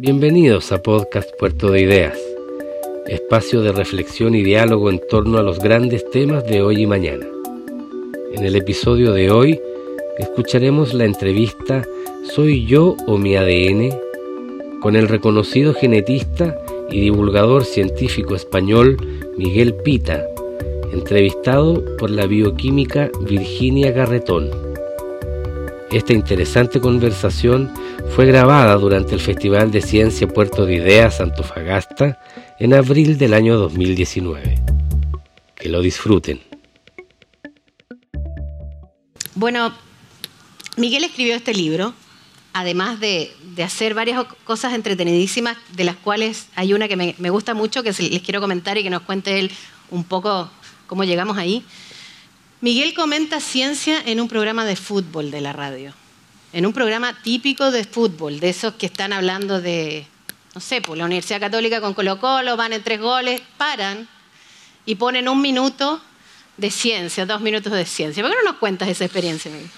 Bienvenidos a Podcast Puerto de Ideas, espacio de reflexión y diálogo en torno a los grandes temas de hoy y mañana. En el episodio de hoy escucharemos la entrevista ¿Soy yo o mi ADN? con el reconocido genetista y divulgador científico español Miguel Pita, entrevistado por la bioquímica Virginia Garretón. Esta interesante conversación fue grabada durante el Festival de Ciencia Puerto de Ideas Antofagasta en abril del año 2019. Que lo disfruten. Bueno, Miguel escribió este libro, además de, hacer varias cosas entretenidísimas, de las cuales hay una que me, me gusta mucho, que les quiero comentar y que nos cuente él un poco cómo llegamos ahí. Miguel comenta ciencia en un programa de fútbol de la radio, en un programa típico de fútbol, de esos que están hablando de, no sé, pues la Universidad Católica con Colo Colo, van en tres goles, paran y ponen un minuto de ciencia, dos minutos de ciencia. ¿Por qué no nos cuentas esa experiencia, Miguel?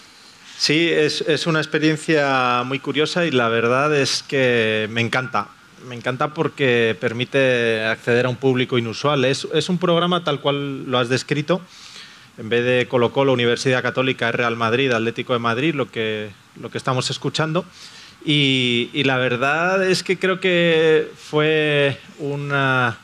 Sí, es, una experiencia muy curiosa y la verdad es que me encanta me encanta porque permite acceder a un público inusual. Es, un programa tal cual lo has descrito, en vez de Colo Colo, Universidad Católica, Real Madrid, Atlético de Madrid, lo que, lo que estamos escuchando. Y, la verdad es que creo que fue una,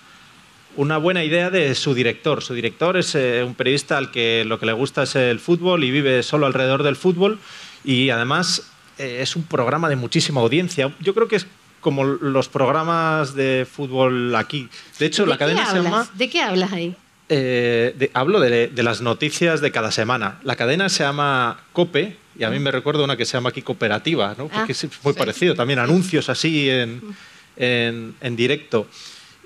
una buena idea de su director. Su director es eh, un periodista al que lo que le gusta es el fútbol y vive solo alrededor del fútbol y además eh, es un programa de muchísima audiencia. Yo creo que es como los programas de fútbol aquí. De hecho, la cadena se llama... ¿De qué hablas ahí? Eh, hablo de, las noticias de cada semana. La cadena se llama COPE y a mí me recuerda una que se llama aquí Cooperativa, ¿no? porque ah, es muy parecido. También anuncios así en, en, directo.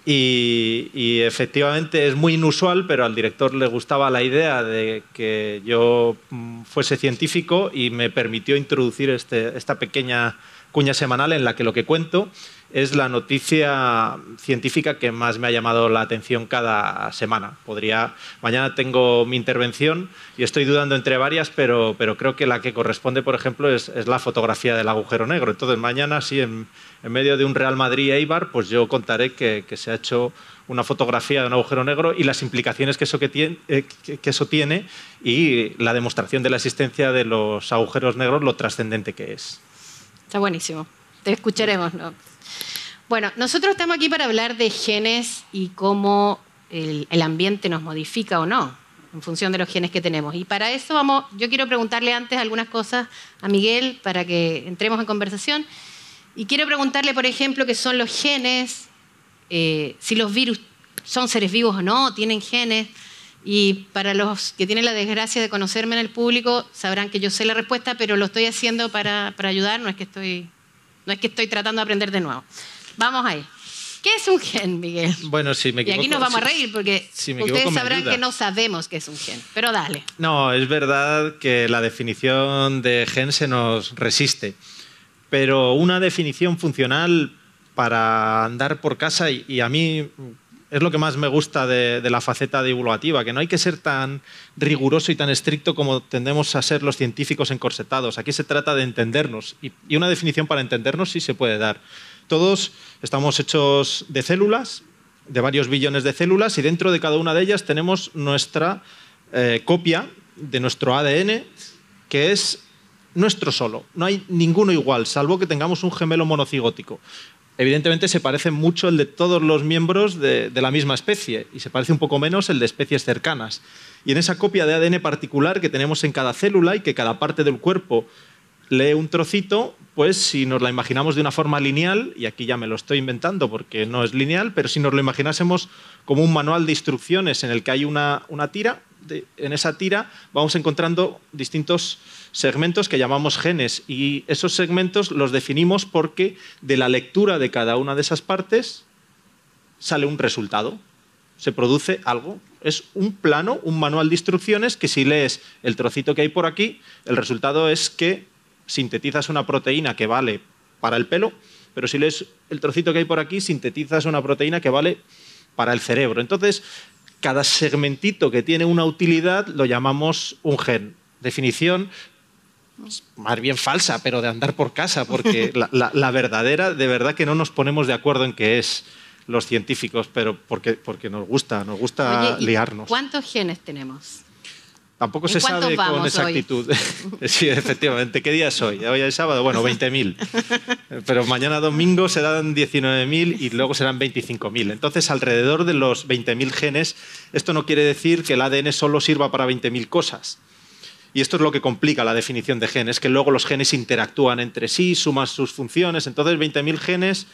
Y, y, efectivamente es muy inusual, pero al director le gustaba la idea de que yo mm, fuese científico y me permitió introducir este, esta pequeña cuña semanal en la que lo que cuento es la noticia científica que más me ha llamado la atención cada semana. Podría, mañana tengo mi intervención y estoy dudando entre varias, pero, creo que la que corresponde, por ejemplo, es, la fotografía del agujero negro. Entonces, mañana, sí, en, en medio de un Real Madrid-Eibar, pues yo contaré que, se ha hecho una fotografía de un agujero negro y las implicaciones que eso, tiene, eh, que eso tiene y la demostración de la existencia de los agujeros negros, lo trascendente que es. Está buenísimo. Te escucharemos, ¿no? Bueno, nosotros estamos aquí para hablar de genes y cómo el, ambiente nos modifica o no en función de los genes que tenemos. Y para eso vamos, yo quiero preguntarle antes algunas cosas a Miguel para que entremos en conversación. Y quiero preguntarle, por ejemplo, qué son los genes, eh, si los virus son seres vivos o no, tienen genes. Y para los que tienen la desgracia de conocerme en el público, sabrán que yo sé la respuesta, pero lo estoy haciendo para, para ayudar, no es, que estoy, no es que estoy tratando de aprender de nuevo. Vamos ahí. ¿Qué es un gen, Miguel? Bueno, sí, me equivoco. Y aquí nos vamos a reír porque ustedes sabrán que no sabemos qué es un gen. Pero dale. No, es verdad que la definición de gen se nos resiste. Pero una definición funcional para andar por casa, y, a mí es lo que más me gusta de, la faceta divulgativa, que no hay que ser tan riguroso y tan estricto como tendemos a ser los científicos encorsetados. Aquí se trata de entendernos, y, y una definición para entendernos sí se puede dar. Todos estamos hechos de células, de varios billones de células, y dentro de cada una de ellas tenemos nuestra eh, copia de nuestro ADN, que es nuestro solo. No hay ninguno igual, salvo que tengamos un gemelo monocigótico. Evidentemente se parece mucho el de todos los miembros de, de, la misma especie y se parece un poco menos el de especies cercanas. Y en esa copia de ADN particular que tenemos en cada célula y que cada parte del cuerpo lee un trocito, pues si nos la imaginamos de una forma lineal, y aquí ya me lo estoy inventando porque no es lineal, pero si nos lo imaginásemos como un manual de instrucciones en el que hay una, una tira, en esa tira vamos encontrando distintos segmentos que llamamos genes y esos segmentos los definimos porque de la lectura de cada una de esas partes sale un resultado, se produce algo. Es un plano, un manual de instrucciones que si lees el trocito que hay por aquí, el resultado es que sintetizas una proteína que vale para el pelo, pero si lees el trocito que hay por aquí, sintetizas una proteína que vale para el cerebro. Entonces, cada segmentito que tiene una utilidad lo llamamos un gen. Definición más bien falsa, pero de andar por casa, porque la, verdadera, de verdad que no nos ponemos de acuerdo en qué es los científicos, pero porque, porque nos gusta, nos gusta liarnos. ¿Cuántos genes tenemos? Tampoco se sabe con exactitud. sí, efectivamente. ¿Qué día es hoy? Hoy es sábado, bueno, 20.000. Pero mañana domingo serán 19.000 y luego serán 25.000. Entonces, alrededor de los 20.000 genes, esto no quiere decir que el ADN solo sirva para 20.000 cosas. Y esto es lo que complica la definición de genes, que luego los genes interactúan entre sí, suman sus funciones. Entonces, 20.000 genes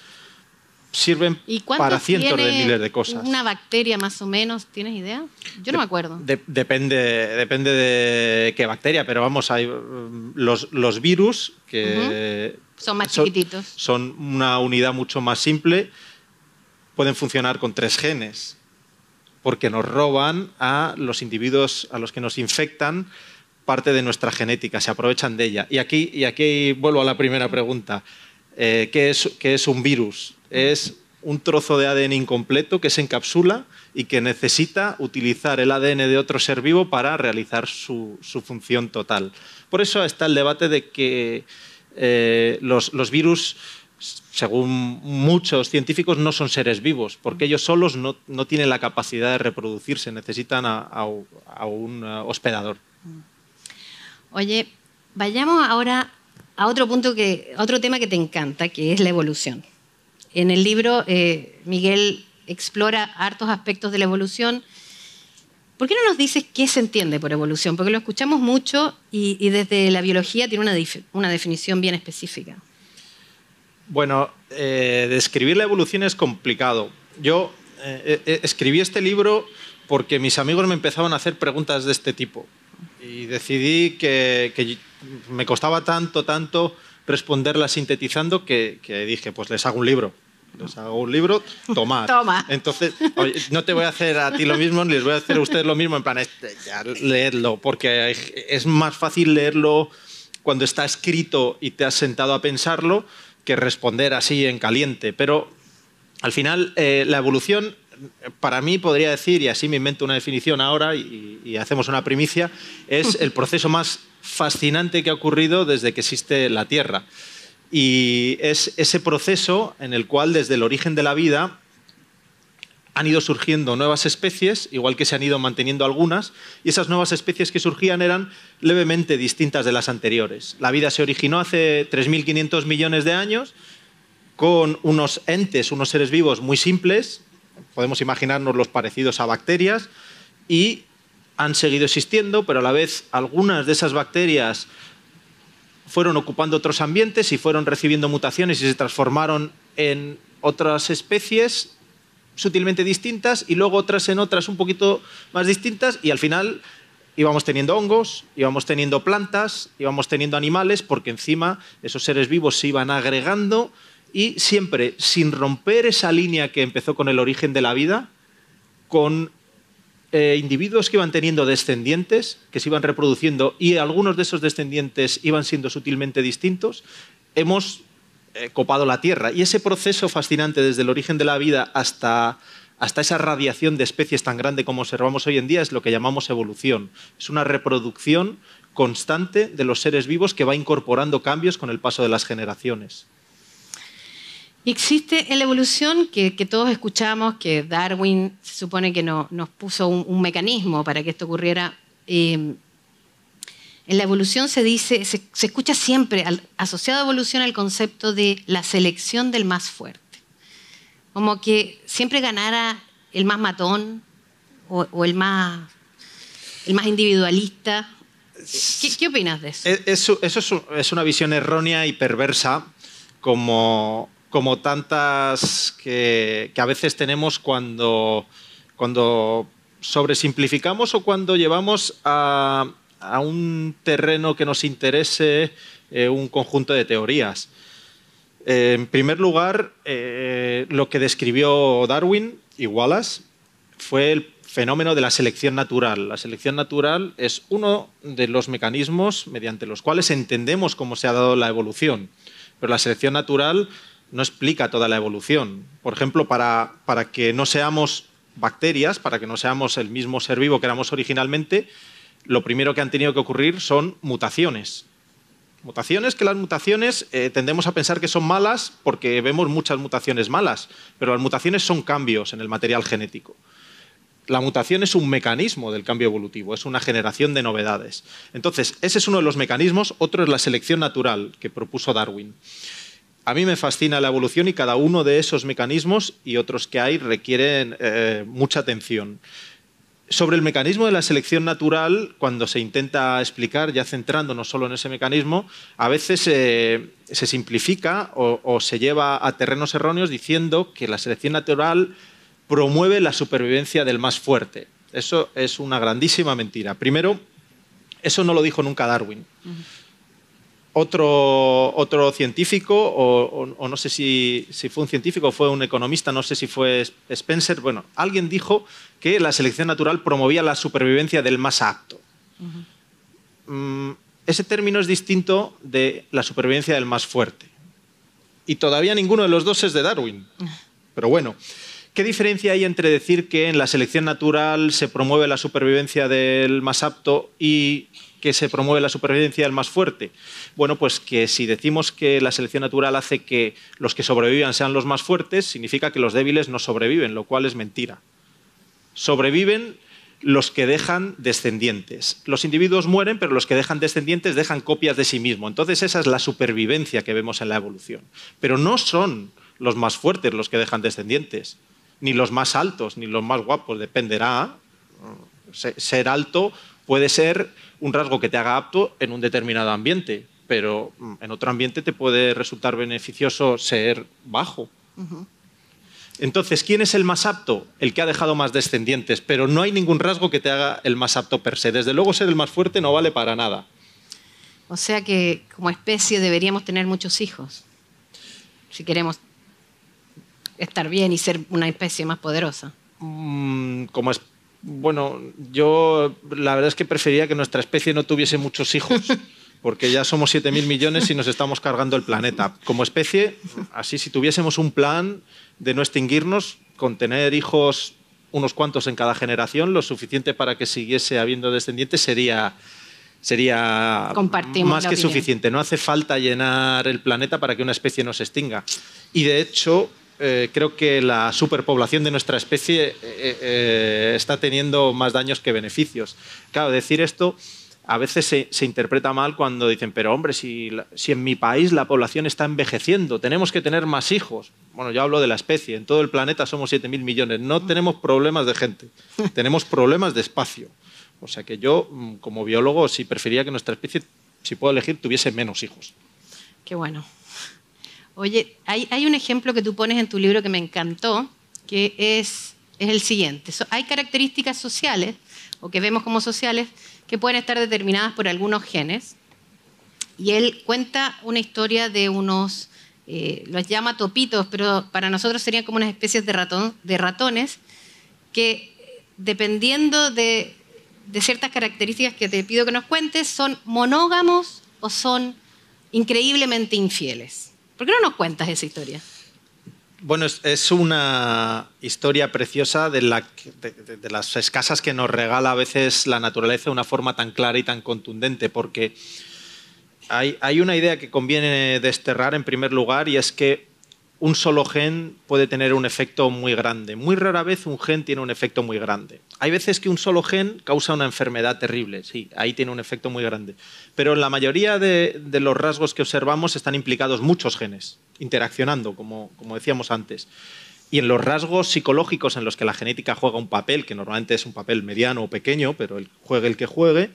sirven para cientos de miles de cosas. ¿Una bacteria más o menos? ¿Tienes idea? Yo no me acuerdo. depende, depende de qué bacteria, pero vamos, hay mm, los, los virus que... Son más chiquititos. Son una unidad mucho más simple, pueden funcionar con tres genes, porque nos roban a los individuos a los que nos infectan parte de nuestra genética, se aprovechan de ella. Y aquí, y aquí vuelvo a la primera pregunta. Eh, ¿qué, es, ¿Qué es un virus? Es un trozo de ADN incompleto que se encapsula y que necesita utilizar el ADN de otro ser vivo para realizar su, función total. Por eso está el debate de que eh, los, virus, según muchos científicos, no son seres vivos, porque ellos solos no, tienen la capacidad de reproducirse, necesitan a, un hospedador. Oye, vayamos ahora a otro punto que, a otro tema que te encanta, que es la evolución. En el libro, eh, Miguel explora hartos aspectos de la evolución. ¿Por qué no nos dices qué se entiende por evolución? Porque lo escuchamos mucho y, desde la biología tiene una, definición bien específica. Bueno, eh, describir la evolución es complicado. Yo eh, escribí este libro porque mis amigos me empezaban a hacer preguntas de este tipo y decidí que me costaba tanto, tanto responderlas sintetizando que dije, pues les hago un libro les hago un libro, tomad. Toma. Entonces, no te voy a hacer a ti lo mismo, ni les voy a hacer a ustedes lo mismo, en plan, leedlo, porque es más fácil leerlo cuando está escrito y te has sentado a pensarlo que responder así en caliente. Pero al final, eh, la evolución, para mí podría decir, y así me invento una definición ahora y, y hacemos una primicia, es el proceso más fascinante que ha ocurrido desde que existe la Tierra. Y es ese proceso en el cual desde el origen de la vida han ido surgiendo nuevas especies, igual que se han ido manteniendo algunas, y esas nuevas especies que surgían eran levemente distintas de las anteriores. La vida se originó hace 3.500 millones de años con unos entes, unos seres vivos muy simples, podemos imaginarnos los parecidos a bacterias, y han seguido existiendo, pero a la vez algunas de esas bacterias fueron ocupando otros ambientes y fueron recibiendo mutaciones y se transformaron en otras especies sutilmente distintas y luego otras en otras un poquito más distintas y al final íbamos teniendo hongos, íbamos teniendo plantas, íbamos teniendo animales porque encima esos seres vivos se iban agregando y siempre sin romper esa línea que empezó con el origen de la vida, con eh, individuos que iban teniendo descendientes, que se iban reproduciendo y algunos de esos descendientes iban siendo sutilmente distintos, hemos eh, copado la Tierra. Y ese proceso fascinante desde el origen de la vida hasta, hasta esa radiación de especies tan grande como observamos hoy en día es lo que llamamos evolución. Es una reproducción constante de los seres vivos que va incorporando cambios con el paso de las generaciones. Existe en la evolución que, todos escuchamos, que Darwin se supone que nos puso un, mecanismo para que esto ocurriera. Eh, en la evolución se dice, se, escucha siempre asociado a evolución al concepto de la selección del más fuerte. Como que siempre ganara el más matón o, el, más, el más individualista. ¿Qué, opinas de eso? Eso, eso es una visión errónea y perversa como como tantas que, a veces tenemos cuando, cuando sobresimplificamos o cuando llevamos a, un terreno que nos interese eh, un conjunto de teorías. en primer lugar, eh, lo que describió Darwin y Wallace fue el fenómeno de la selección natural. La selección natural es uno de los mecanismos mediante los cuales entendemos cómo se ha dado la evolución. Pero la selección natural no explica toda la evolución. Por ejemplo, para, para que no seamos bacterias, para que no seamos el mismo ser vivo que éramos originalmente, lo primero que han tenido que ocurrir son mutaciones. Mutaciones que las mutaciones eh, tendemos a pensar que son malas porque vemos muchas mutaciones malas, pero las mutaciones son cambios en el material genético. La mutación es un mecanismo del cambio evolutivo, es una generación de novedades. Entonces, ese es uno de los mecanismos, otro es la selección natural que propuso Darwin. A mí me fascina la evolución y cada uno de esos mecanismos y otros que hay requieren eh, mucha atención. Sobre el mecanismo de la selección natural, cuando se intenta explicar, ya centrándonos solo en ese mecanismo, a veces se simplifica o, se lleva a terrenos erróneos diciendo que la selección natural promueve la supervivencia del más fuerte. Eso es una grandísima mentira. Primero, eso no lo dijo nunca Darwin otro, otro científico, o, no sé si, fue un científico o fue un economista, no sé si fue Spencer, bueno, alguien dijo que la selección natural promovía la supervivencia del más apto. Mm, ese término es distinto de la supervivencia del más fuerte. Y todavía ninguno de los dos es de Darwin. Pero bueno, ¿qué diferencia hay entre decir que en la selección natural se promueve la supervivencia del más apto y que se promueve la supervivencia del más fuerte? Bueno, pues que si decimos que la selección natural hace que los que sobrevivan sean los más fuertes, significa que los débiles no sobreviven, lo cual es mentira. Sobreviven los que dejan descendientes. Los individuos mueren, pero los que dejan descendientes dejan copias de sí mismos. Entonces esa es la supervivencia que vemos en la evolución. Pero no son los más fuertes los que dejan descendientes, ni los más altos, ni los más guapos, dependerá. Ser alto puede ser un rasgo que te haga apto en un determinado ambiente, pero mm, en otro ambiente te puede resultar beneficioso ser bajo. Entonces, ¿quién es el más apto? El que ha dejado más descendientes, pero no hay ningún rasgo que te haga el más apto per se. Desde luego, ser el más fuerte no vale para nada. O sea que como especie deberíamos tener muchos hijos, si queremos estar bien y ser una especie más poderosa. Mm, como es, bueno, yo la verdad es que preferiría que nuestra especie no tuviese muchos hijos. porque ya somos 7.000 millones y nos estamos cargando el planeta. Como especie, así si tuviésemos un plan de no extinguirnos, con tener hijos unos cuantos en cada generación, lo suficiente para que siguiese habiendo descendientes sería, sería más que suficiente. No hace falta llenar el planeta para que una especie no se extinga. Y de hecho, eh, creo que la superpoblación de nuestra especie eh, eh, está teniendo más daños que beneficios. Claro, decir esto a veces se, interpreta mal cuando dicen, pero hombre, si, en mi país la población está envejeciendo, tenemos que tener más hijos. Bueno, yo hablo de la especie, en todo el planeta somos 7.000 millones, no tenemos problemas de gente, tenemos problemas de espacio. O sea que yo, mm, como biólogo, sí prefería que nuestra especie, si puedo elegir, tuviese menos hijos. Qué bueno. Oye, hay, un ejemplo que tú pones en tu libro que me encantó, que es, es el siguiente. hay características sociales, o que vemos como sociales, que pueden estar determinadas por algunos genes. Y él cuenta una historia de unos, eh, los llama topitos, pero para nosotros serían como unas especies de, ratón, de ratones, que dependiendo de, de ciertas características que te pido que nos cuentes, son monógamos o son increíblemente infieles. ¿Por qué no nos cuentas esa historia? Bueno, es, una historia preciosa de, las escasas que nos regala a veces la naturaleza de una forma tan clara y tan contundente, porque hay, hay una idea que conviene desterrar en primer lugar y es que un solo gen puede tener un efecto muy grande. Muy rara vez un gen tiene un efecto muy grande. Hay veces que un solo gen causa una enfermedad terrible, sí, ahí tiene un efecto muy grande. Pero en la mayoría de, los rasgos que observamos están implicados muchos genes, interaccionando, como, como decíamos antes. Y en los rasgos psicológicos en los que la genética juega un papel, que normalmente es un papel mediano o pequeño, pero el, juegue el que juegue,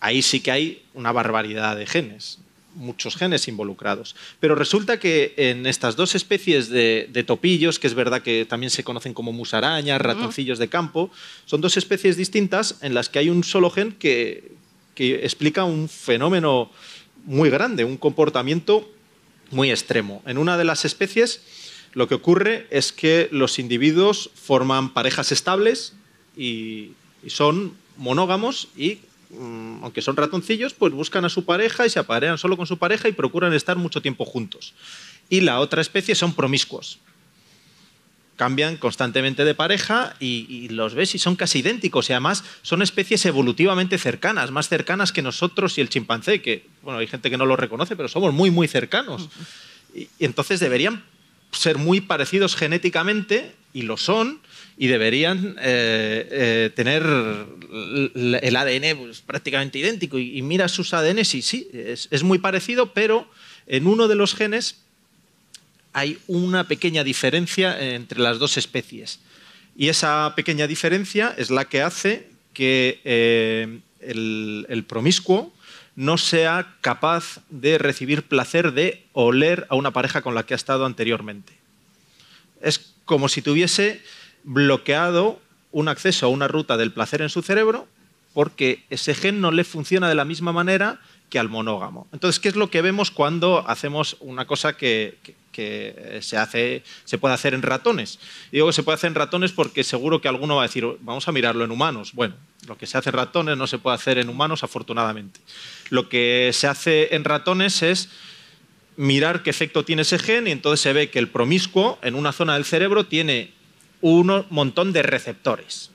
ahí sí que hay una barbaridad de genes muchos genes involucrados. Pero resulta que en estas dos especies de, topillos, que es verdad que también se conocen como musarañas, ratoncillos de campo, son dos especies distintas en las que hay un solo gen que, explica un fenómeno muy grande, un comportamiento muy extremo. En una de las especies lo que ocurre es que los individuos forman parejas estables y son monógamos y aunque son ratoncillos, pues buscan a su pareja y se aparean solo con su pareja y procuran estar mucho tiempo juntos. Y la otra especie son promiscuos. cambian constantemente de pareja y, los ves y son casi idénticos y además son especies evolutivamente cercanas, más cercanas que nosotros y el chimpancé, que bueno, hay gente que no lo reconoce, pero somos muy, muy cercanos. Y, entonces deberían ser muy parecidos genéticamente y lo son y deberían eh, eh, tener el ADN pues, prácticamente idéntico. Y, mira sus ADN y sí, es, es muy parecido, pero en uno de los genes hay una pequeña diferencia entre las dos especies. Y esa pequeña diferencia es la que hace que eh, el, promiscuo no sea capaz de recibir placer de oler a una pareja con la que ha estado anteriormente. Es como si tuviese bloqueado un acceso a una ruta del placer en su cerebro porque ese gen no le funciona de la misma manera que al monógamo. Entonces, ¿qué es lo que vemos cuando hacemos una cosa que, que se, hace, se puede hacer en ratones. digo que se puede hacer en ratones porque seguro que alguno va a decir, vamos a mirarlo en humanos. Bueno, lo que se hace en ratones no se puede hacer en humanos, afortunadamente. Lo que se hace en ratones es mirar qué efecto tiene ese gen y entonces se ve que el promiscuo en una zona del cerebro tiene un montón de receptores.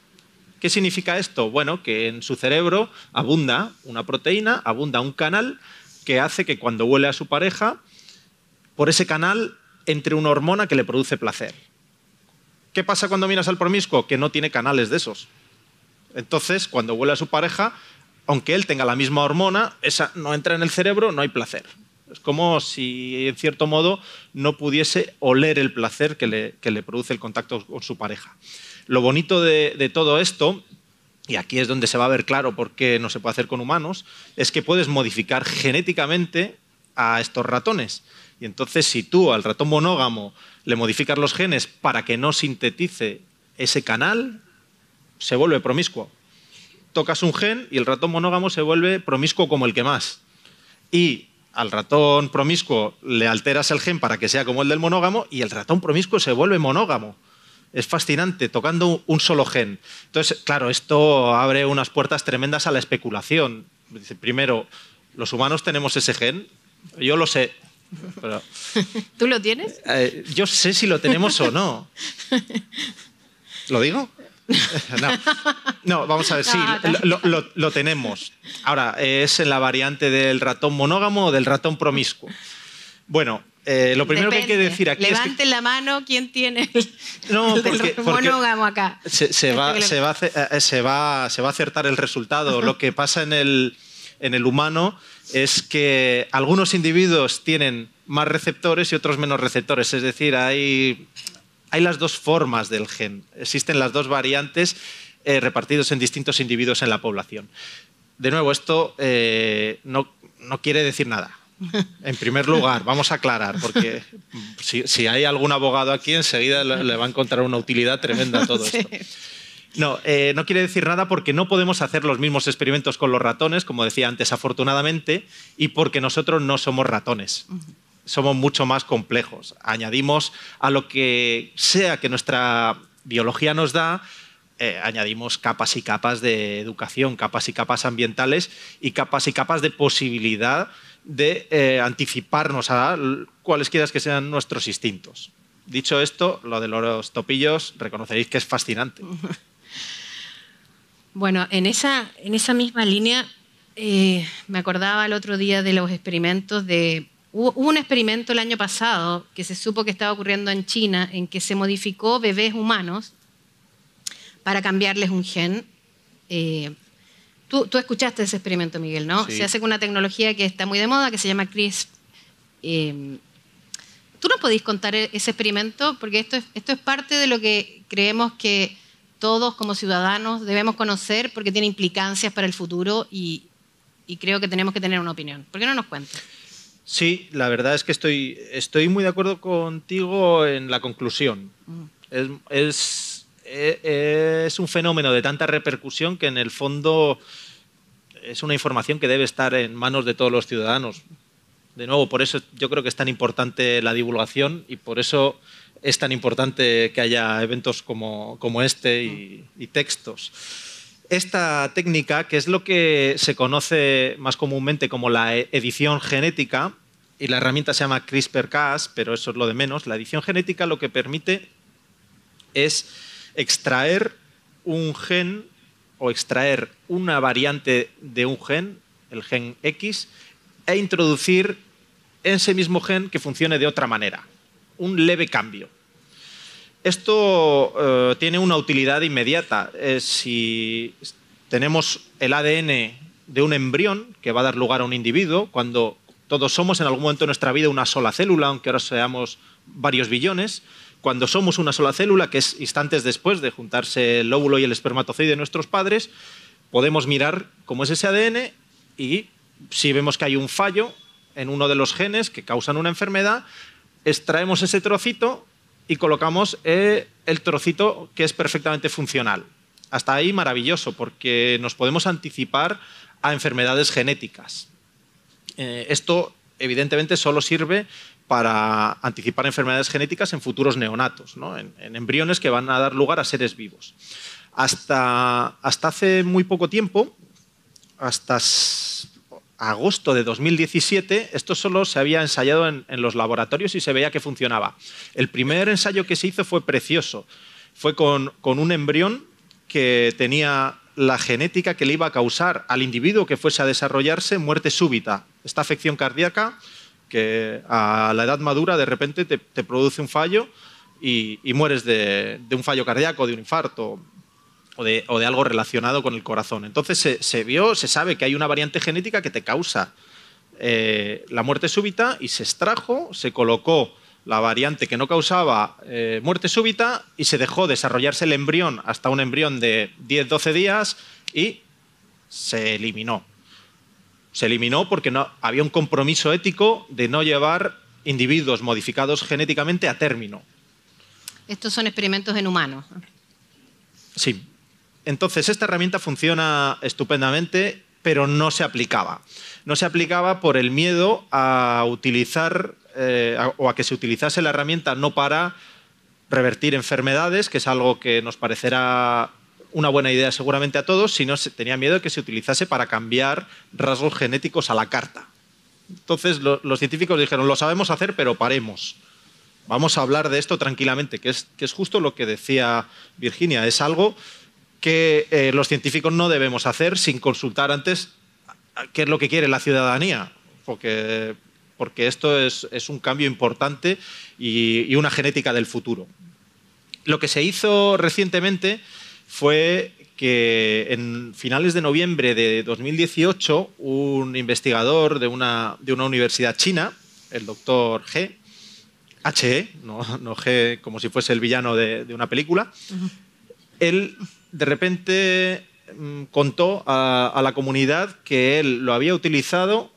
¿Qué significa esto? Bueno, que en su cerebro abunda una proteína, abunda un canal que hace que cuando huele a su pareja por ese canal entre una hormona que le produce placer. ¿Qué pasa cuando miras al promiscuo? Que no tiene canales de esos. Entonces, cuando huele a su pareja, aunque él tenga la misma hormona, esa no entra en el cerebro, no hay placer. Es como si, en cierto modo, no pudiese oler el placer que le, produce el contacto con su pareja. Lo bonito de, de todo esto y aquí es donde se va a ver claro por qué no se puede hacer con humanos, es que puedes modificar genéticamente a estos ratones. Y entonces si tú al ratón monógamo le modificas los genes para que no sintetice ese canal, se vuelve promiscuo. Tocas un gen y el ratón monógamo se vuelve promiscuo como el que más. Y al ratón promiscuo le alteras el gen para que sea como el del monógamo y el ratón promiscuo se vuelve monógamo. Es fascinante, tocando un solo gen. Entonces, claro, esto abre unas puertas tremendas a la especulación. Primero, los humanos tenemos ese gen. Yo lo sé, ¿Tú lo tienes? Eh, yo sé si lo tenemos o no. ¿Lo digo? No. vamos a ver, sí, lo, tenemos. Ahora, ¿es en la variante del ratón monógamo o del ratón promiscuo? Bueno, eh, lo primero que hay que decir aquí es que... la mano, ¿quién tiene el, no, monógamo acá? Se, va, se, va, se, va, se va a acertar el resultado. Lo que pasa en el, en el humano es que algunos individuos tienen más receptores y otros menos receptores. Es decir, hay, hay las dos formas del gen. Existen las dos variantes eh, repartidos en distintos individuos en la población. De nuevo, esto eh, no, quiere decir nada. En primer lugar, vamos a aclarar, porque si, hay algún abogado aquí, enseguida le, va a encontrar una utilidad tremenda a todo esto. No, eh, no quiere decir nada porque no podemos hacer los mismos experimentos con los ratones, como decía antes, afortunadamente, y porque nosotros no somos ratones. Somos mucho más complejos. Añadimos a lo que sea que nuestra biología nos da, eh, añadimos capas y capas de educación, capas y capas ambientales y capas y capas de posibilidad de eh, anticiparnos a cualesquiera que sean nuestros instintos. Dicho esto, lo de los topillos reconoceréis que es fascinante. Bueno, en esa, en esa misma línea eh, me acordaba el otro día de los experimentos de... Hubo un experimento el año pasado que se supo que estaba ocurriendo en China en que se modificó bebés humanos para cambiarles un gen. Eh, tú, escuchaste ese experimento, Miguel, ¿no? Se hace con una tecnología que está muy de moda, que se llama CRISP. Eh, ¿Tú nos podéis contar e-, ese experimento? Porque esto esto es parte de lo que creemos que todos como ciudadanos debemos conocer porque tiene implicancias para el futuro y, creo que tenemos que tener una opinión. ¿Por qué no nos cuentas? Sí, la verdad es que estoy, estoy muy de acuerdo contigo en la conclusión. Mm. Es, e, es, un fenómeno de tanta repercusión que en el fondo es una información que debe estar en manos de todos los ciudadanos. De nuevo, por eso yo creo que es tan importante la divulgación y por eso es tan importante que haya eventos como, este y, textos. Esta técnica, que es lo que se conoce más comúnmente como la e-, edición genética, y la herramienta se llama CRISPR-Cas, pero eso es lo de menos, la edición genética lo que permite es extraer un gen o extraer una variante de un gen, el gen X, e introducir ese mismo gen que funcione de otra manera. Un leve cambio. Esto eh, tiene una utilidad inmediata. Si tenemos el ADN de un embrión que va a dar lugar a un individuo, cuando todos somos en algún momento de nuestra vida una sola célula, aunque ahora seamos varios billones, cuando somos una sola célula, que es instantes después de juntarse el óvulo y el espermatozoide de nuestros padres, podemos mirar cómo es ese ADN y si vemos que hay un fallo en uno de los genes que causan una enfermedad, extraemos ese trocito y colocamos eh, el trocito que es perfectamente funcional. Hasta ahí maravilloso, porque nos podemos anticipar a enfermedades genéticas. Eh, esto, evidentemente, solo sirve para anticipar enfermedades genéticas en futuros neonatos, en, embriones que van a dar lugar a seres vivos. Hasta, hasta hace muy poco tiempo, hasta agosto de 2017, esto solo se había ensayado en, los laboratorios y se veía que funcionaba. El primer ensayo que se hizo fue precioso. Fue con, un embrión que tenía la genética que le iba a causar al individuo que fuese a desarrollarse muerte súbita. Esta afección cardíaca que a la edad madura de repente te, produce un fallo y, mueres de, un fallo cardíaco, de un infarto o de, algo relacionado con el corazón. Entonces se, vio, se sabe que hay una variante genética que te causa eh, la muerte súbita y se extrajo, se colocó la variante que no causaba eh, muerte súbita y se dejó desarrollarse el embrión hasta un embrión de 10-12 días y se eliminó se eliminó porque no, había un compromiso ético de no llevar individuos modificados genéticamente a término. Estos son experimentos en humanos. Sí. Entonces, esta herramienta funciona estupendamente, pero no se aplicaba. No se aplicaba por el miedo a utilizar eh, o a que se utilizase la herramienta no para revertir enfermedades, que es algo que nos parecerá una buena idea seguramente a todos, sino tenía miedo de que se utilizase para cambiar rasgos genéticos a la carta. Entonces los científicos dijeron, lo sabemos hacer, pero paremos. Vamos a hablar de esto tranquilamente, que es justo lo que decía Virginia. Es algo que eh, los científicos no debemos hacer sin consultar antes qué es lo que quiere la ciudadanía, porque, porque esto es, un cambio importante y una genética del futuro. Lo que se hizo recientemente fue que en finales de noviembre de 2018 un investigador de una, de una universidad china, el doctor G, HE, no, no, G como si fuese el villano de, una película, él de repente mm, contó a, la comunidad que él lo había utilizado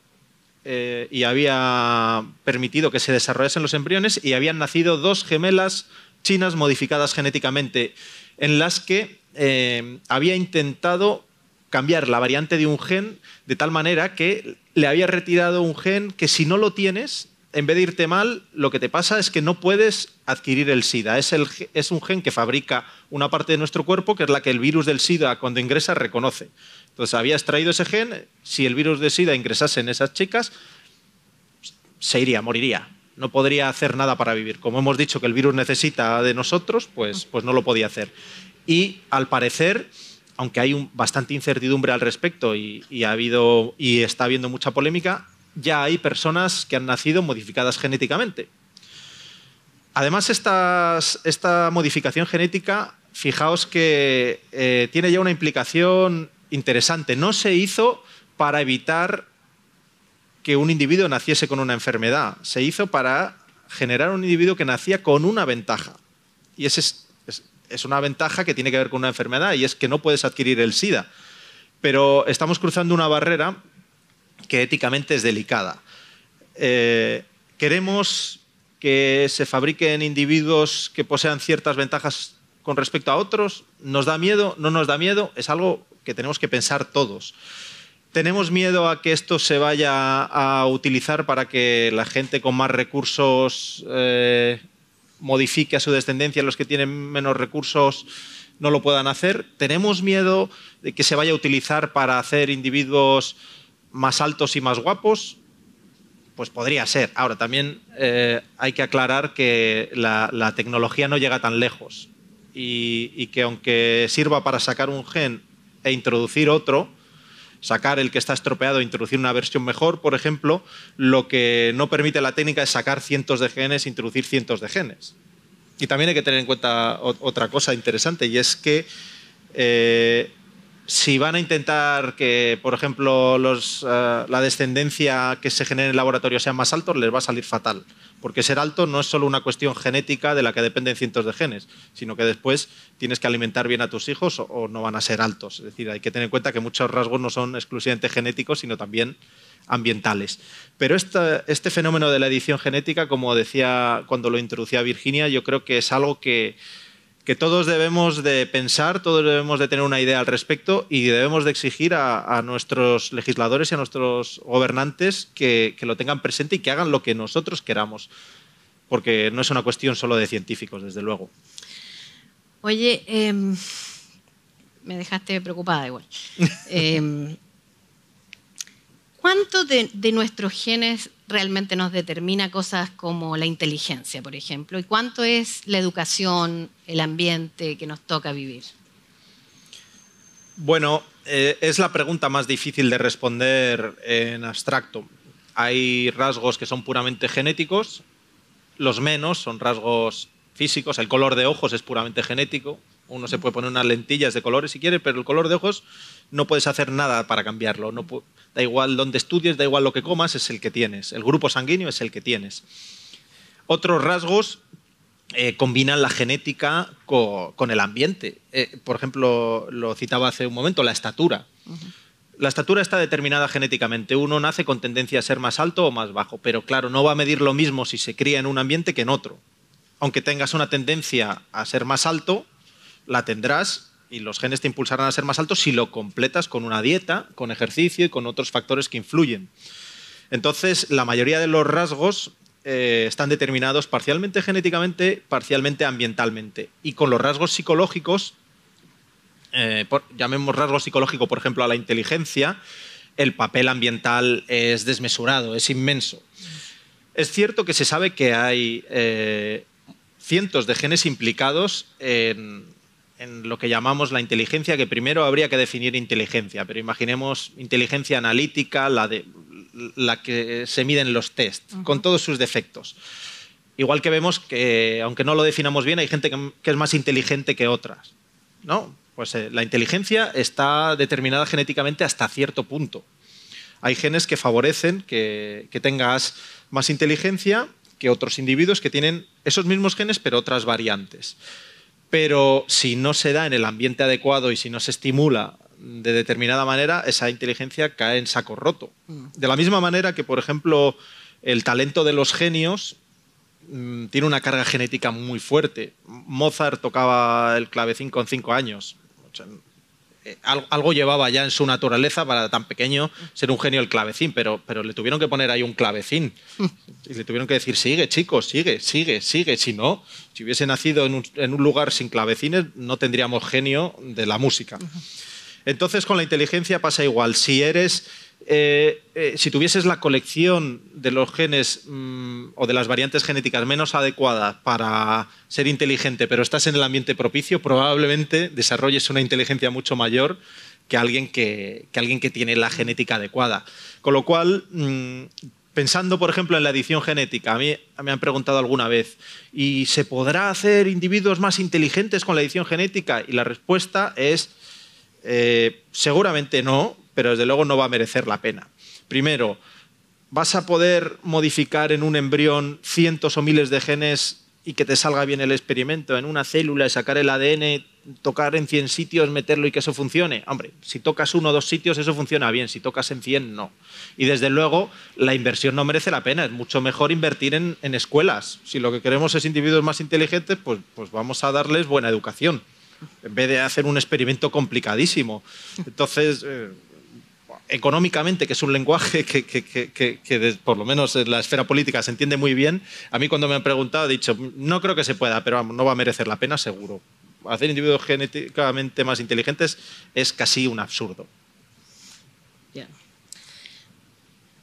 eh, y había permitido que se desarrollasen los embriones y habían nacido dos gemelas chinas modificadas genéticamente en las que eh, había intentado cambiar la variante de un gen de tal manera que le había retirado un gen que si no lo tienes, en vez de irte mal, lo que te pasa es que no puedes adquirir el SIDA. Es, es un gen que fabrica una parte de nuestro cuerpo que es la que el virus del SIDA cuando ingresa reconoce. Entonces había extraído ese gen, si el virus de SIDA ingresase en esas chicas, se iría, moriría. No podría hacer nada para vivir. Como hemos dicho que el virus necesita de nosotros, pues, pues no lo podía hacer y al parecer, aunque hay bastante incertidumbre al respecto y, ha habido, y está habiendo mucha polémica, ya hay personas que han nacido modificadas genéticamente. Además, esta modificación genética, fijaos que eh, tiene ya una implicación interesante. No se hizo para evitar que un individuo naciese con una enfermedad, se hizo para generar un individuo que nacía con una ventaja. Y ese es es una ventaja que tiene que ver con una enfermedad y es que no puedes adquirir el SIDA. Pero estamos cruzando una barrera que éticamente es delicada. Eh, queremos que se fabriquen individuos que posean ciertas ventajas con respecto a otros. ¿Nos da miedo? ¿No nos da miedo? Es algo que tenemos que pensar todos. ¿Tenemos miedo a que esto se vaya a utilizar para que la gente con más recursos eh, modifique a su descendencia, los que tienen menos recursos no lo puedan hacer. ¿Tenemos miedo de que se vaya a utilizar para hacer individuos más altos y más guapos? Pues podría ser. Ahora, también eh, hay que aclarar que la, tecnología no llega tan lejos. y, que aunque sirva para sacar un gen e introducir otro, sacar el que está estropeado e introducir una versión mejor, por ejemplo, lo que no permite la técnica es sacar cientos de genes e introducir cientos de genes. Y también hay que tener en cuenta otra cosa interesante y es que eh, si van a intentar que, por ejemplo, eh, la descendencia que se genere en el laboratorio sea más alto, les va a salir fatal. Porque ser alto no es solo una cuestión genética de la que dependen cientos de genes, sino que después tienes que alimentar bien a tus hijos o, no van a ser altos. Es decir, hay que tener en cuenta que muchos rasgos no son exclusivamente genéticos, sino también ambientales. Pero este fenómeno de la edición genética, como decía cuando lo introducía Virginia, yo creo que es algo que que todos debemos de pensar, todos debemos de tener una idea al respecto y debemos de exigir a, nuestros legisladores y a nuestros gobernantes que, lo tengan presente y que hagan lo que nosotros queramos, porque no es una cuestión solo de científicos, desde luego. Oye, em, me dejaste preocupada igual. Em, ¿Cuánto de, nuestros genes realmente nos determina cosas como la inteligencia, por ejemplo? ¿Y cuánto es la educación, el ambiente que nos toca vivir? Bueno, eh, es la pregunta más difícil de responder en abstracto. Hay rasgos que son puramente genéticos, los menos son rasgos físicos, el color de ojos es puramente genético, uno se puede poner unas lentillas de colores si quiere, pero el color de ojos no puedes hacer nada para cambiarlo. No da igual dónde estudies, da igual lo que comas, es el que tienes. El grupo sanguíneo es el que tienes. Otros rasgos eh, combinan la genética con, el ambiente. Eh, por ejemplo, lo citaba hace un momento, la estatura. La estatura está determinada genéticamente. Uno nace con tendencia a ser más alto o más bajo, pero claro, no va a medir lo mismo si se cría en un ambiente que en otro. Aunque tengas una tendencia a ser más alto, la tendrás y los genes te impulsarán a ser más altos si lo completas con una dieta, con ejercicio y con otros factores que influyen. Entonces, la mayoría de los rasgos eh, están determinados parcialmente genéticamente, parcialmente ambientalmente. Y con los rasgos psicológicos, eh, llamemos rasgo psicológico, por ejemplo, a la inteligencia, el papel ambiental es desmesurado, es inmenso. Es cierto que se sabe que hay eh, cientos de genes implicados en en lo que llamamos la inteligencia, que primero habría que definir inteligencia, pero imaginemos inteligencia analítica, la, de, la que se mide en los test, con todos sus defectos. Igual que vemos que, aunque no lo definamos bien, hay gente que, es más inteligente que otras. ¿no? Pues eh, la inteligencia está determinada genéticamente hasta cierto punto. Hay genes que favorecen que, que tengas más inteligencia que otros individuos que tienen esos mismos genes, pero otras variantes pero si no se da en el ambiente adecuado y si no se estimula de determinada manera, esa inteligencia cae en saco roto. Mm. De la misma manera que, por ejemplo, el talento de los genios mm, tiene una carga genética muy fuerte. Mozart tocaba el clavecín con cinco años. Eh, algo llevaba ya en su naturaleza para tan pequeño ser un genio el clavecín, pero, pero le tuvieron que poner ahí un clavecín. Y le tuvieron que decir, sigue, chicos, sigue, sigue, sigue. Si no, si hubiese nacido en un, en un lugar sin clavecines, no tendríamos genio de la música. Entonces, con la inteligencia pasa igual. Si eres eh, eh, si tuvieses la colección de los genes mm, o de las variantes genéticas menos adecuadas para ser inteligente, pero estás en el ambiente propicio, probablemente desarrolles una inteligencia mucho mayor que alguien que, tiene la genética adecuada. Con lo cual, mm, pensando, por ejemplo, en la edición genética, a mí me han preguntado alguna vez, ¿y se podrá hacer individuos más inteligentes con la edición genética? Y la respuesta es, eh, seguramente no, pero desde luego no va a merecer la pena. Primero, vas a poder modificar en un embrión cientos o miles de genes y que te salga bien el experimento en una célula, sacar el ADN, tocar en 100 sitios, meterlo y que eso funcione. Hombre, si tocas uno o dos sitios eso funciona bien, si tocas en 100 no. Y desde luego la inversión no merece la pena, es mucho mejor invertir en, escuelas. Si lo que queremos es individuos más inteligentes, pues, pues vamos a darles buena educación, en vez de hacer un experimento complicadísimo. Entonces... Eh, económicamente, que es un lenguaje que, por lo menos en la esfera política se entiende muy bien, a mí cuando me han preguntado he dicho, no creo que se pueda, pero no va a merecer la pena seguro. Hacer individuos genéticamente más inteligentes es casi un absurdo.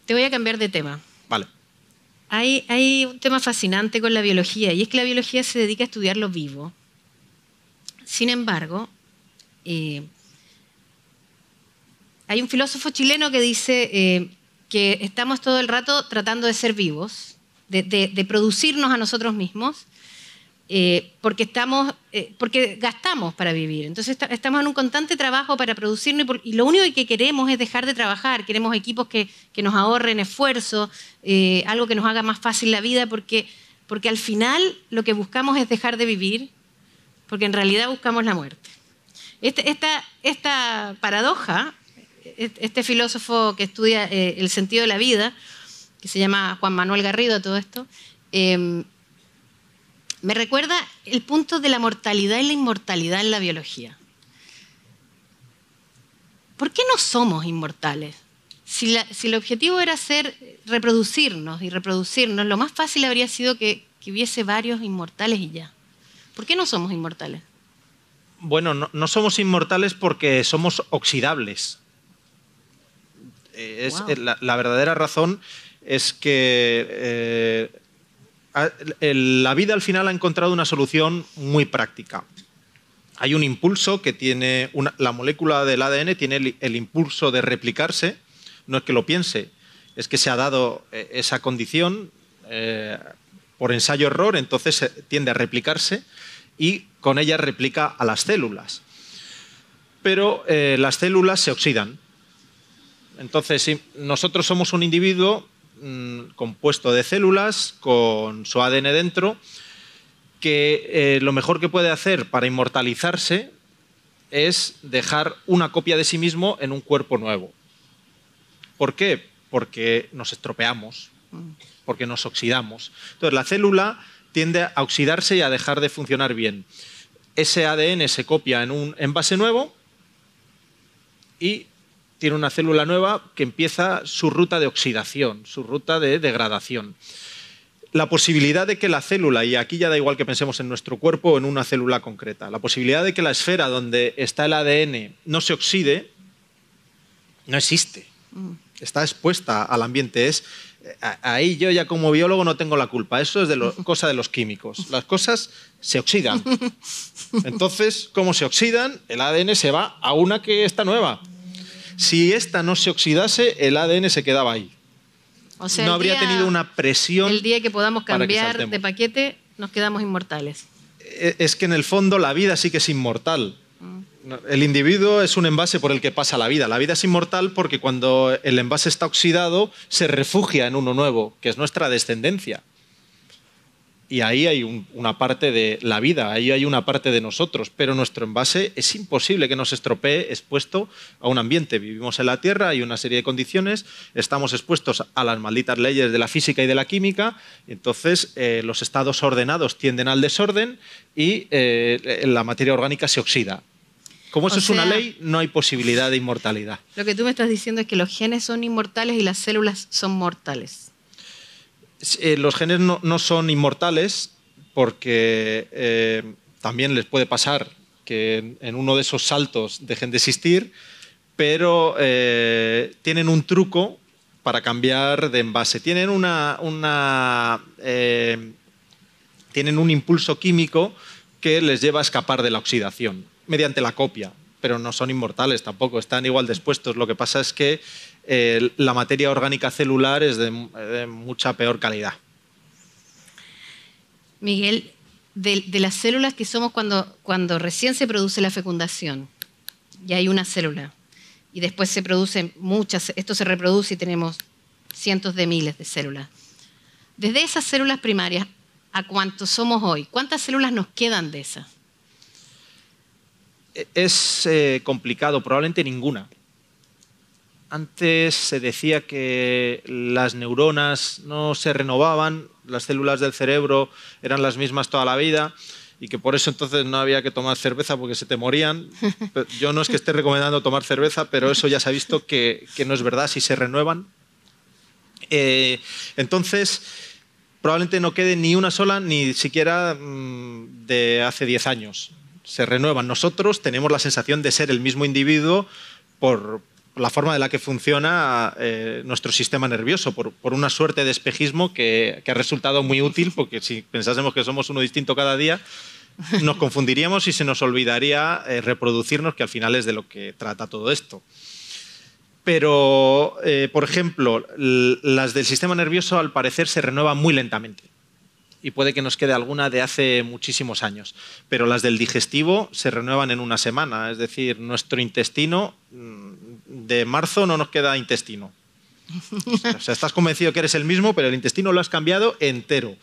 Te voy a cambiar de tema. Vale. Hay, hay un tema fascinante con la biología y es que la biología se dedica a estudiar lo vivo. Sin embargo, eh, hay un filósofo chileno que dice eh, que estamos todo el rato tratando de ser vivos, de, producirnos a nosotros mismos, eh, porque, estamos, porque gastamos para vivir. Entonces estamos en un constante trabajo para producirnos y, lo único que queremos es dejar de trabajar. Queremos equipos que, que nos ahorren esfuerzo, algo que nos haga más fácil la vida, porque, porque al final lo que buscamos es dejar de vivir, porque en realidad buscamos la muerte. Este, esta, paradoja, este filósofo que estudia eh, el sentido de la vida, que se llama Juan Manuel Garrido, todo esto, em, me recuerda el punto de la mortalidad y la inmortalidad en la biología. ¿Por qué no somos inmortales? Si, el objetivo era ser, reproducirnos y reproducirnos, lo más fácil habría sido que hubiese varios inmortales y ya. ¿Por qué no somos inmortales? Bueno, no, somos inmortales porque somos oxidables. Eh, es, eh, la, verdadera razón es que eh, la vida al final ha encontrado una solución muy práctica. Hay un impulso que tiene, la molécula del ADN tiene el, impulso de replicarse, no es que lo piense, es que se ha dado esa condición por ensayo-error, entonces tiende a replicarse y con ella replica a las células. Pero eh, las células se oxidan. Entonces, nosotros somos un individuo mm, compuesto de células con su ADN dentro, que eh, lo mejor que puede hacer para inmortalizarse es dejar una copia de sí mismo en un cuerpo nuevo. ¿Por qué? Porque nos estropeamos, porque nos oxidamos. Entonces, la célula tiende a oxidarse y a dejar de funcionar bien. Ese ADN se copia en un envase nuevo y tiene una célula nueva que empieza su ruta de oxidación, su ruta de degradación. La posibilidad de que la célula, y aquí ya da igual que pensemos en nuestro cuerpo o en una célula concreta, la posibilidad de que la esfera donde está el ADN no se oxide, no existe. Mm. Está expuesta al ambiente. Es ahí yo ya como biólogo no tengo la culpa. Eso es de cosa de los químicos. Las cosas se oxidan. Entonces, como se oxidan, el ADN se va a una que está nueva. Si esta no se oxidase, el ADN se quedaba ahí. no habría tenido una presión. El día que podamos cambiar de paquete, nos quedamos inmortales. E, es que en el fondo la vida sí que es inmortal. El individuo es un envase por el que pasa la vida. La vida es inmortal porque cuando el envase está oxidado se refugia en uno nuevo, que es nuestra descendencia. Y ahí hay una parte de la vida, ahí hay una parte de nosotros, pero nuestro envase es imposible que nos estropee expuesto a un ambiente. Vivimos en la Tierra, hay una serie de condiciones, estamos expuestos a las malditas leyes de la física y de la química, entonces eh, los estados ordenados tienden al desorden y eh, la materia orgánica se oxida. Como eso es una ley, no hay posibilidad de inmortalidad. Lo que tú me estás diciendo es que los genes son inmortales y las células son mortales. Eh, los genes no, son inmortales porque eh, también les puede pasar que en, uno de esos saltos dejen de existir, pero eh, tienen un truco para cambiar de envase. Tienen, una, tienen un impulso químico que les lleva a escapar de la oxidación mediante la copia, pero no son inmortales tampoco, están igual dispuestos. Lo que pasa es que eh, la materia orgánica celular es de, mucha peor calidad. Miguel, de, las células que somos cuando, cuando recién se produce la fecundación, y hay una célula, y después se producen muchas, esto se reproduce y tenemos cientos de miles de células. Desde esas células primarias a cuántos somos hoy, ¿cuántas células nos quedan de esas? es eh, complicado, probablemente ninguna. Antes se decía que las neuronas no se renovaban, las células del cerebro eran las mismas toda la vida y que por eso entonces no había que tomar cerveza porque se te morían. Yo no es que esté recomendando tomar cerveza, pero eso ya se ha visto que, no es verdad si se renuevan. Eh, entonces, probablemente no quede ni una sola, ni siquiera mm, de hace 10 años se renuevan. Nosotros tenemos la sensación de ser el mismo individuo por la forma de la que funciona eh, nuestro sistema nervioso, por, una suerte de espejismo que, ha resultado muy útil, porque si pensásemos que somos uno distinto cada día, nos confundiríamos y se nos olvidaría eh, reproducirnos, que al final es de lo que trata todo esto. Pero, eh, por ejemplo, las del sistema nervioso al parecer se renuevan muy lentamente y puede que nos quede alguna de hace muchísimos años. Pero las del digestivo se renuevan en una semana, es decir, nuestro intestino, mm, de marzo no nos queda intestino. O sea, estás convencido que eres el mismo, pero el intestino lo has cambiado entero.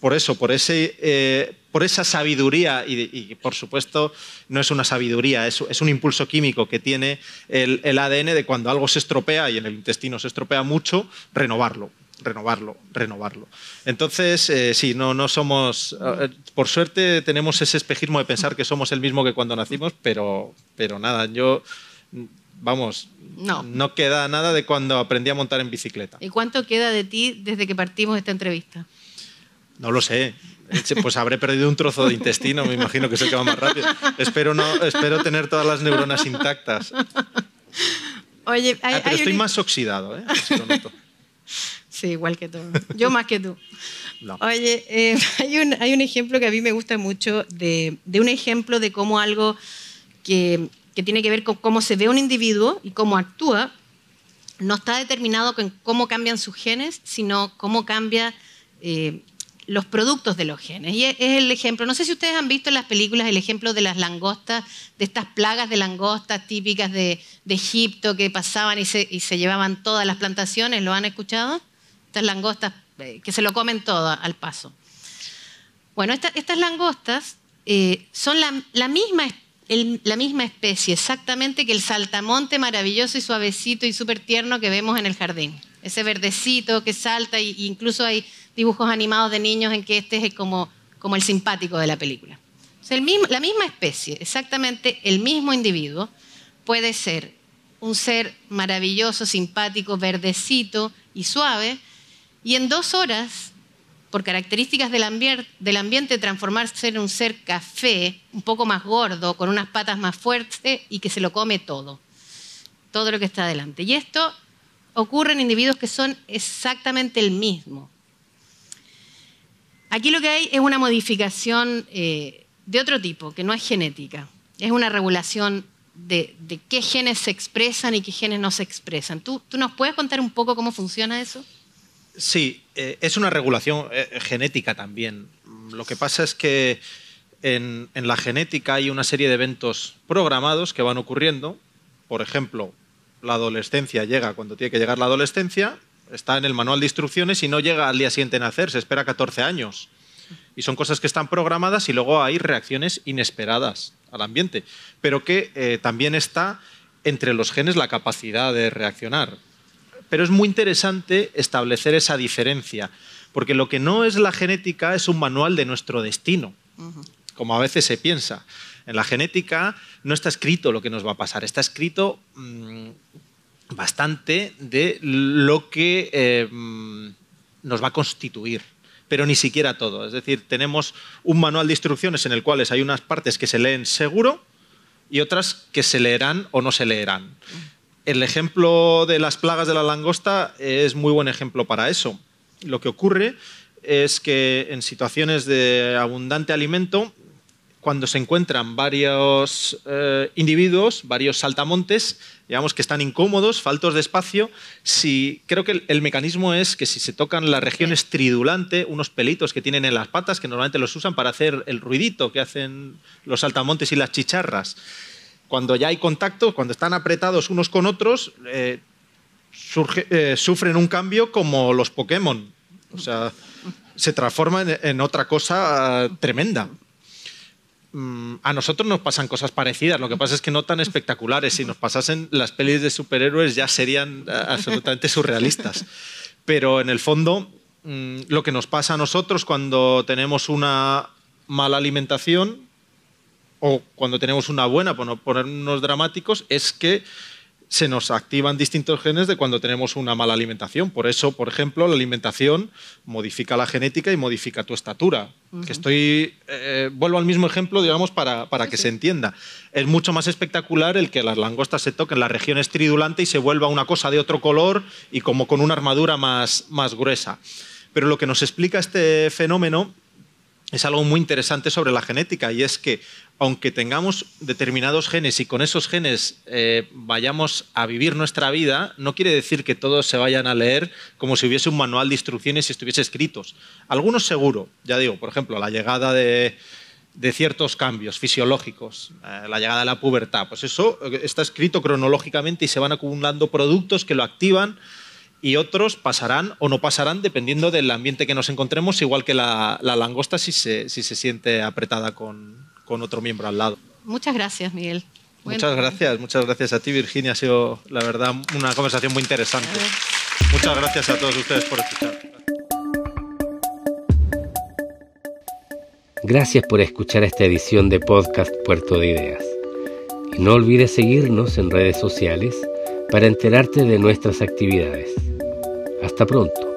Por eso, por, ese, eh, por esa sabiduría, y, por supuesto no es una sabiduría, es, un impulso químico que tiene el, el ADN de cuando algo se estropea y en el intestino se estropea mucho, renovarlo renovarlo, renovarlo. Entonces, eh, sí, no, no somos, eh, por suerte tenemos ese espejismo de pensar que somos el mismo que cuando nacimos, pero, pero nada, yo, vamos, no. no queda nada de cuando aprendí a montar en bicicleta. ¿Y cuánto queda de ti desde que partimos esta entrevista? No lo sé. Pues habré perdido un trozo de intestino, me imagino que se queda más rápido. Espero, no, espero tener todas las neuronas intactas. Oye, ah, pero estoy más oxidado, ¿eh? Sí, igual que tú. Yo más que tú. Oye, eh, hay, un, hay, un, ejemplo que a mí me gusta mucho de, de un ejemplo de cómo algo que, que, tiene que ver con cómo se ve un individuo y cómo actúa no está determinado con cómo cambian sus genes, sino cómo cambia eh, los productos de los genes. Y es el ejemplo, no sé si ustedes han visto en las películas el ejemplo de las langostas, de estas plagas de langostas típicas de, Egipto que pasaban y se, y se llevaban todas las plantaciones, ¿lo han escuchado? estas langostas eh, que se lo comen todo al paso. Bueno, estas langostas eh, son la, misma, la misma especie exactamente que el saltamonte maravilloso y suavecito y súper tierno que vemos en el jardín. Ese verdecito que salta e incluso hay dibujos animados de niños en que este es como, como el simpático de la película. el mismo, la misma especie, exactamente el mismo individuo, puede ser un ser maravilloso, simpático, verdecito y suave, y en dos horas, por características del, ambiente, transformarse en un ser café, un poco más gordo, con unas patas más fuertes y que se lo come todo, todo lo que está adelante. Y esto ocurre en individuos que son exactamente el mismo. Aquí lo que hay es una modificación eh, de otro tipo, que no es genética, es una regulación de, qué genes se expresan y qué genes no se expresan. ¿Tú, ¿Tú nos puedes contar un poco cómo funciona eso? Sí, eh, es una regulación eh, genética también. Lo que pasa es que en, la genética hay una serie de eventos programados que van ocurriendo. Por ejemplo, la adolescencia llega cuando tiene que llegar la adolescencia, está en el manual de instrucciones y no llega al día siguiente nacer, se espera 14 años. Y son cosas que están programadas y luego hay reacciones inesperadas al ambiente, pero que eh, también está entre los genes la capacidad de reaccionar. Pero es muy interesante establecer esa diferencia, porque lo que no es la genética es un manual de nuestro destino, como a veces se piensa. En la genética no está escrito lo que nos va a pasar, está escrito mm, bastante de lo que eh, mm, nos va a constituir pero ni siquiera todo. Es decir, tenemos un manual de instrucciones en el cual hay unas partes que se leen seguro y otras que se leerán o no se leerán. El ejemplo de las plagas de la langosta es muy buen ejemplo para eso. Lo que ocurre es que en situaciones de abundante alimento, cuando se encuentran varios eh, individuos, varios saltamontes, digamos que están incómodos, faltos de espacio, si, creo que el, mecanismo es que si se tocan la región estridulante, unos pelitos que tienen en las patas, que normalmente los usan para hacer el ruidito que hacen los saltamontes y las chicharras, cuando ya hay contacto, cuando están apretados unos con otros, eh, eh, sufren un cambio como los Pokémon. O sea, se transforman en, otra cosa tremenda. Mm, a nosotros nos pasan cosas parecidas, lo que pasa es que no tan espectaculares. Si nos pasasen las pelis de superhéroes ya serían eh, absolutamente surrealistas. Pero en el fondo, mm, lo que nos pasa a nosotros cuando tenemos una mala alimentación o cuando tenemos una buena, por no ponernos dramáticos, es que se nos activan distintos genes de cuando tenemos una mala alimentación. Por eso, por ejemplo, la alimentación modifica la genética y modifica tu estatura. Que estoy, eh, vuelvo al mismo ejemplo, digamos, para, para que se entienda. Es mucho más espectacular el que las langostas se toquen la región estridulante y se vuelva una cosa de otro color y como con una armadura más, más gruesa. Pero lo que nos explica este fenómeno es algo muy interesante sobre la genética y es que aunque tengamos determinados genes y con esos genes eh, vayamos a vivir nuestra vida, no quiere decir que todos se vayan a leer como si hubiese un manual de instrucciones y estuviese escritos. Algunos seguro, ya digo, por ejemplo, la llegada de, ciertos cambios fisiológicos, eh, la llegada de la pubertad, pues eso está escrito cronológicamente y se van acumulando productos que lo activan y otros pasarán o no pasarán dependiendo del ambiente que nos encontremos, igual que la, langosta si se, si se siente apretada con, con, otro miembro al lado. Muchas gracias, Miguel. Muchas gracias, muchas gracias a ti, Virginia. Ha sido, la verdad, una conversación muy interesante. Muchas gracias a todos ustedes por escuchar. Gracias por escuchar esta edición de Podcast Puerto de Ideas. Y no olvides seguirnos en redes sociales para enterarte de nuestras actividades. Hasta pronto.